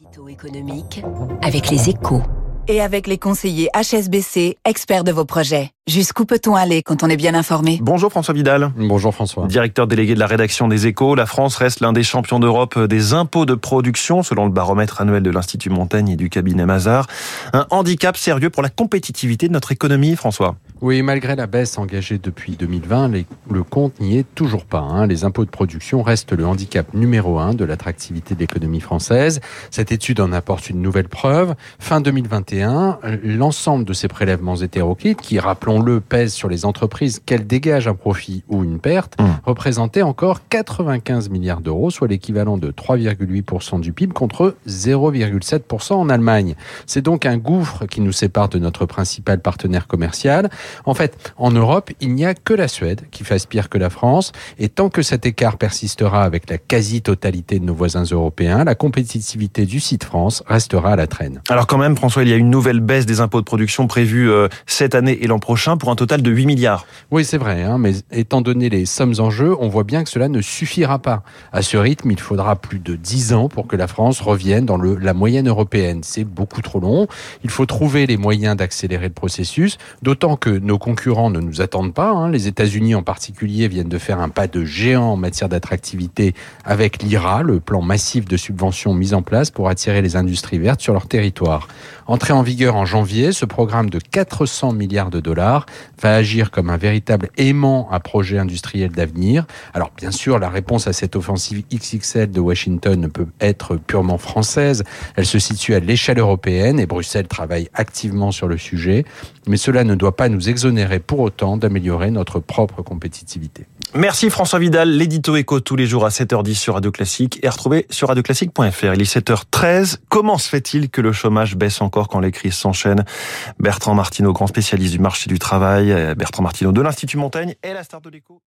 Édito économique avec les échos. Et avec les conseillers HSBC, experts de vos projets. Jusqu'où peut-on aller quand on est bien informé? Bonjour François Vidal. Bonjour François. Directeur délégué de la rédaction des Échos, la France reste l'un des champions d'Europe des impôts de production selon le baromètre annuel de l'Institut Montaigne et du cabinet Mazars. Un handicap sérieux pour la compétitivité de notre économie, François? Oui, malgré la baisse engagée depuis 2020, le compte n'y est toujours pas. Hein. Les impôts de production restent le handicap numéro un de l'attractivité de l'économie française. Cette étude en apporte une nouvelle preuve. Fin 2021, l'ensemble de ces prélèvements hétéroclites, qui, rappelons-le, pèsent sur les entreprises qu'elles dégagent un profit ou une perte, mmh. représentaient encore 95 milliards d'euros, soit l'équivalent de 3,8% du PIB contre 0,7% en Allemagne. C'est donc un gouffre qui nous sépare de notre principal partenaire commercial. En fait, en Europe, il n'y a que la Suède qui fasse pire que la France. Et tant que cet écart persistera avec la quasi-totalité de nos voisins européens, la compétitivité du site France restera à la traîne. Alors quand même, François, il y a une nouvelle baisse des impôts de production prévue euh, cette année et l'an prochain pour un total de 8 milliards. Oui, c'est vrai, hein, mais étant donné les sommes en jeu, on voit bien que cela ne suffira pas. À ce rythme, il faudra plus de 10 ans pour que la France revienne dans le, la moyenne européenne. C'est beaucoup trop long. Il faut trouver les moyens d'accélérer le processus, d'autant que nos concurrents ne nous attendent pas. Hein. Les États-Unis en particulier viennent de faire un pas de géant en matière d'attractivité avec l'IRA, le plan massif de subventions mis en place pour attirer les industries vertes sur leur territoire. Entré en vigueur en janvier, ce programme de 400 milliards de dollars va agir comme un véritable aimant à projets industriels d'avenir. Alors bien sûr, la réponse à cette offensive XXL de Washington ne peut être purement française. Elle se situe à l'échelle européenne et Bruxelles travaille activement sur le sujet. Mais cela ne doit pas exonérer pour autant d'améliorer notre propre compétitivité. Merci François Vidal, l'édito éco tous les jours à 7h10 sur Radio Classique et à retrouver sur radioclassique.fr. Il est 7h13. Comment se fait-il que le chômage baisse encore quand les crises s'enchaînent? Bertrand Martineau, grand spécialiste du marché du travail, Bertrand Martineau de l'Institut Montaigne et la star de l'éco.